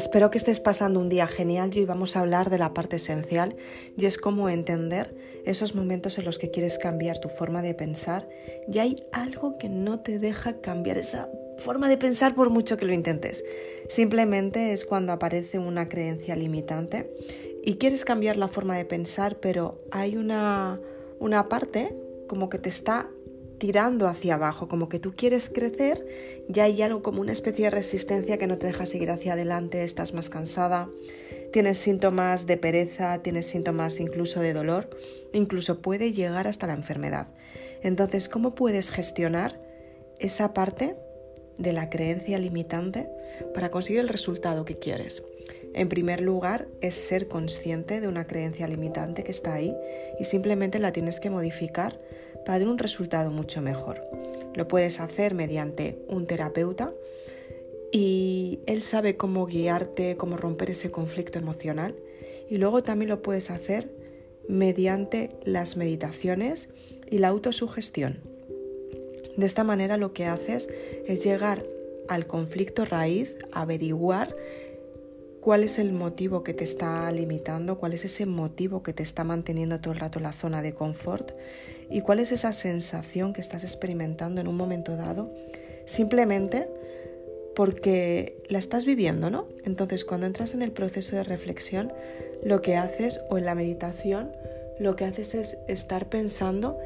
Espero que estés pasando un día genial y hoy vamos a hablar de la parte esencial y es cómo entender esos momentos en los que quieres cambiar tu forma de pensar y hay algo que no te deja cambiar esa forma de pensar por mucho que lo intentes. Simplemente es cuando aparece una creencia limitante y quieres cambiar la forma de pensar pero hay una, una parte como que te está tirando hacia abajo, como que tú quieres crecer, ya hay algo como una especie de resistencia que no te deja seguir hacia adelante, estás más cansada, tienes síntomas de pereza, tienes síntomas incluso de dolor, incluso puede llegar hasta la enfermedad. Entonces, ¿cómo puedes gestionar esa parte de la creencia limitante para conseguir el resultado que quieres? En primer lugar, es ser consciente de una creencia limitante que está ahí y simplemente la tienes que modificar para dar un resultado mucho mejor. Lo puedes hacer mediante un terapeuta y él sabe cómo guiarte, cómo romper ese conflicto emocional. Y luego también lo puedes hacer mediante las meditaciones y la autosugestión. De esta manera lo que haces es llegar al conflicto raíz, averiguar cuál es el motivo que te está limitando, cuál es ese motivo que te está manteniendo todo el rato la zona de confort y cuál es esa sensación que estás experimentando en un momento dado, simplemente porque la estás viviendo, ¿no? Entonces, cuando entras en el proceso de reflexión, lo que haces o en la meditación, lo que haces es estar pensando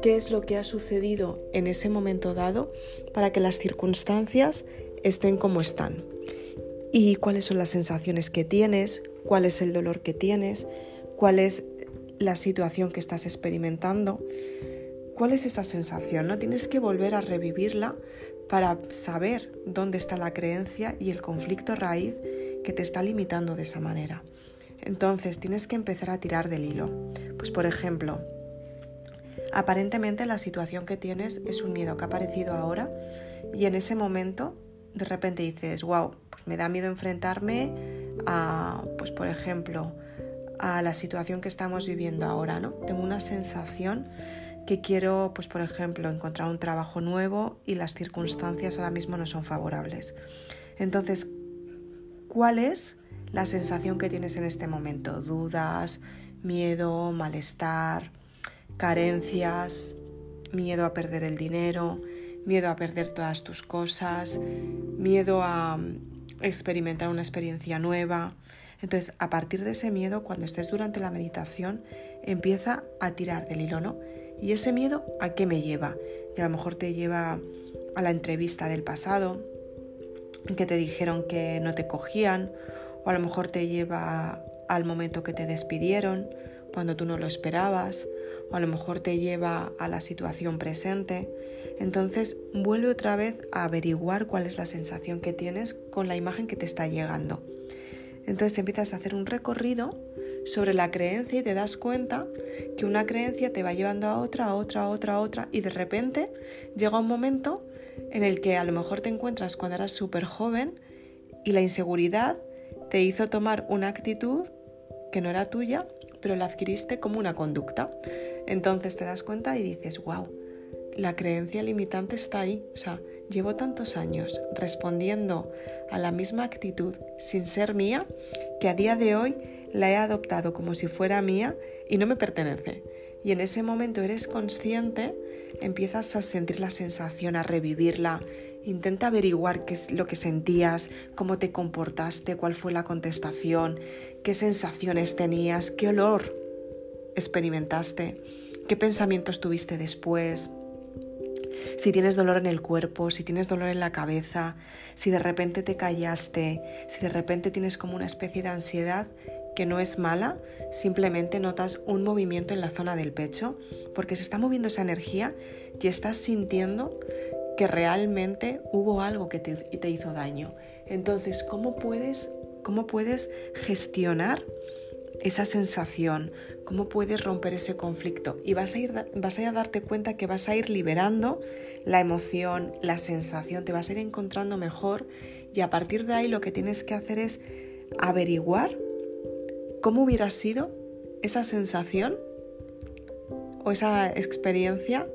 qué es lo que ha sucedido en ese momento dado para que las circunstancias estén como están y cuáles son las sensaciones que tienes, cuál es el dolor que tienes, cuál es la situación que estás experimentando, cuál es esa sensación. No tienes que volver a revivirla para saber dónde está la creencia y el conflicto raíz que te está limitando de esa manera. Entonces tienes que empezar a tirar del hilo. Pues por ejemplo, aparentemente la situación que tienes es un miedo que ha aparecido ahora y en ese momento de repente dices, wow, pues me da miedo enfrentarme a, pues por ejemplo, a la situación que estamos viviendo ahora, ¿no? Tengo una sensación que quiero, pues por ejemplo, encontrar un trabajo nuevo y las circunstancias ahora mismo no son favorables. Entonces, ¿cuál es la sensación que tienes en este momento? ¿Dudas, miedo, malestar, carencias, miedo a perder el dinero? Miedo a perder todas tus cosas, miedo a mm, experimentar una experiencia nueva. Entonces, a partir de ese miedo, cuando estés durante la meditación, empieza a tirar del hilo, ¿no? ¿Y ese miedo a qué me lleva? Y a lo mejor te lleva a la entrevista del pasado, que te dijeron que no te cogían, o a lo mejor te lleva al momento que te despidieron, cuando tú no lo esperabas, a lo mejor te lleva a la situación presente. Entonces vuelve otra vez a averiguar cuál es la sensación que tienes con la imagen que te está llegando. Entonces empiezas a hacer un recorrido sobre la creencia y te das cuenta que una creencia te va llevando a otra, a otra, a otra, a otra y de repente llega un momento en el que a lo mejor te encuentras cuando eras súper joven y la inseguridad te hizo tomar una actitud que no era tuya, pero la adquiriste como una conducta. Entonces te das cuenta y dices, wow, la creencia limitante está ahí. O sea, llevo tantos años respondiendo a la misma actitud sin ser mía que a día de hoy la he adoptado como si fuera mía y no me pertenece. Y en ese momento eres consciente, empiezas a sentir la sensación, a revivirla. Intenta averiguar qué es lo que sentías, cómo te comportaste, cuál fue la contestación, qué sensaciones tenías, qué olor experimentaste, qué pensamientos tuviste después, si tienes dolor en el cuerpo, si tienes dolor en la cabeza, si de repente te callaste, si de repente tienes como una especie de ansiedad que no es mala, simplemente notas un movimiento en la zona del pecho porque se está moviendo esa energía y estás sintiendo que realmente hubo algo que te, hizo daño. Entonces, ¿cómo puedes, cómo puedes gestionar esa sensación, cómo puedes romper ese conflicto y vas a, ir, vas a, darte cuenta que vas a ir liberando la emoción, la sensación, te vas a ir encontrando mejor y a partir de ahí lo que tienes que hacer es averiguar cómo hubiera sido esa sensación o esa experiencia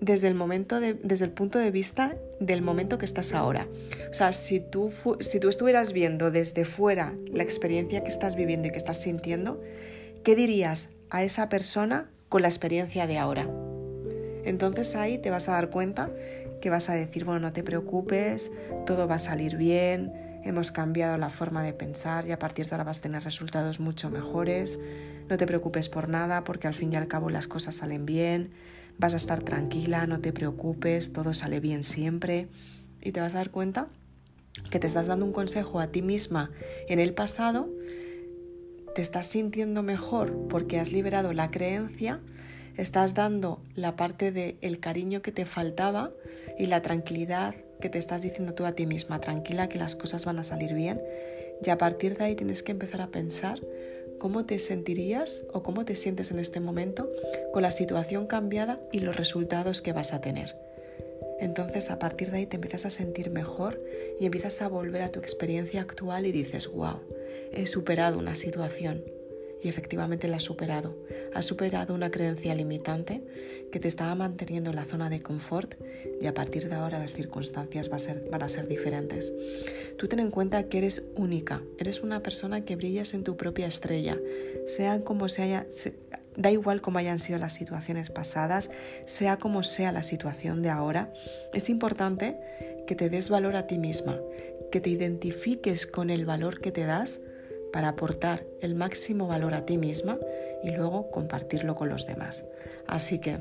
desde el, momento desde el punto de vista del momento que estás ahora. O sea, si tú, si tú estuvieras viendo desde fuera la experiencia que estás viviendo y que estás sintiendo, ¿qué dirías a esa persona con la experiencia de ahora? Entonces ahí te vas a dar cuenta que vas a decir, bueno, no te preocupes, todo va a salir bien, hemos cambiado la forma de pensar y a partir de ahora vas a tener resultados mucho mejores, no te preocupes por nada porque al fin y al cabo las cosas salen bien, vas a estar tranquila, no te preocupes, todo sale bien siempre y te vas a dar cuenta que te estás dando un consejo a ti misma en el pasado, te estás sintiendo mejor porque has liberado la creencia, estás dando la parte del el cariño que te faltaba y la tranquilidad que te estás diciendo tú a ti misma, tranquila que las cosas van a salir bien. Y a partir de ahí tienes que empezar a pensar cómo te sentirías o cómo te sientes en este momento con la situación cambiada y los resultados que vas a tener. Entonces a partir de ahí te empiezas a sentir mejor y empiezas a volver a tu experiencia actual y dices, wow, he superado una situación, y efectivamente la has superado. Has superado una creencia limitante que te estaba manteniendo en la zona de confort y a partir de ahora las circunstancias van a ser, van a ser diferentes. Tú ten en cuenta que eres única, eres una persona que brillas en tu propia estrella, sea como se haya, da igual cómo hayan sido las situaciones pasadas, sea como sea la situación de ahora, es importante que te des valor a ti misma, que te identifiques con el valor que te das para aportar el máximo valor a ti misma y luego compartirlo con los demás. Así que,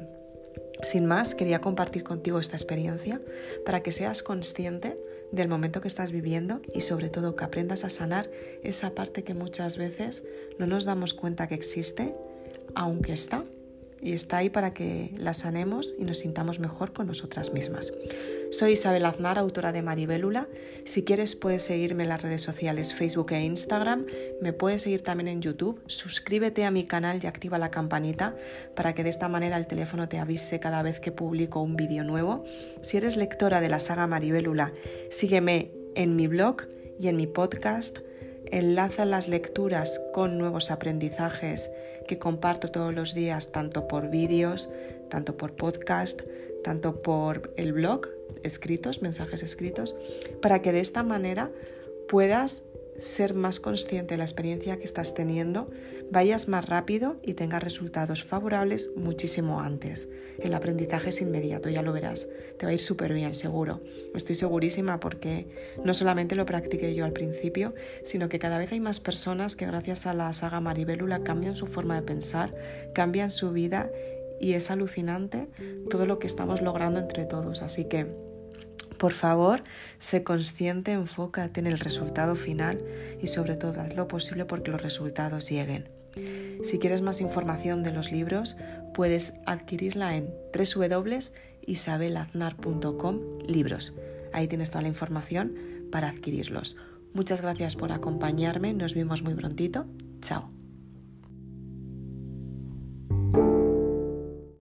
sin más, quería compartir contigo esta experiencia para que seas consciente del momento que estás viviendo y sobre todo que aprendas a sanar esa parte que muchas veces no nos damos cuenta que existe, aunque está, y está ahí para que la sanemos y nos sintamos mejor con nosotras mismas. Soy Isabel Aznar, autora de Maribélula. Si quieres puedes seguirme en las redes sociales Facebook e Instagram. Me puedes seguir también en YouTube. Suscríbete a mi canal y activa la campanita para que de esta manera el teléfono te avise cada vez que publico un vídeo nuevo. Si eres lectora de la saga Maribélula, sígueme en mi blog y en mi podcast. Enlaza las lecturas con nuevos aprendizajes que comparto todos los días, tanto por vídeos, tanto por podcast, tanto por el blog, escritos, mensajes escritos, para que de esta manera puedas ser más consciente de la experiencia que estás teniendo, vayas más rápido y tengas resultados favorables muchísimo antes. El aprendizaje es inmediato, ya lo verás. Te va a ir súper bien, seguro. Estoy segurísima porque no solamente lo practiqué yo al principio, sino que cada vez hay más personas que gracias a la saga Maribélula cambian su forma de pensar, cambian su vida y es alucinante todo lo que estamos logrando entre todos. Así que, por favor, sé consciente, enfócate en el resultado final y sobre todo haz lo posible porque los resultados lleguen. Si quieres más información de los libros, puedes adquirirla en www.isabelaznar.com libros. Ahí tienes toda la información para adquirirlos. Muchas gracias por acompañarme, nos vemos muy prontito. Chao.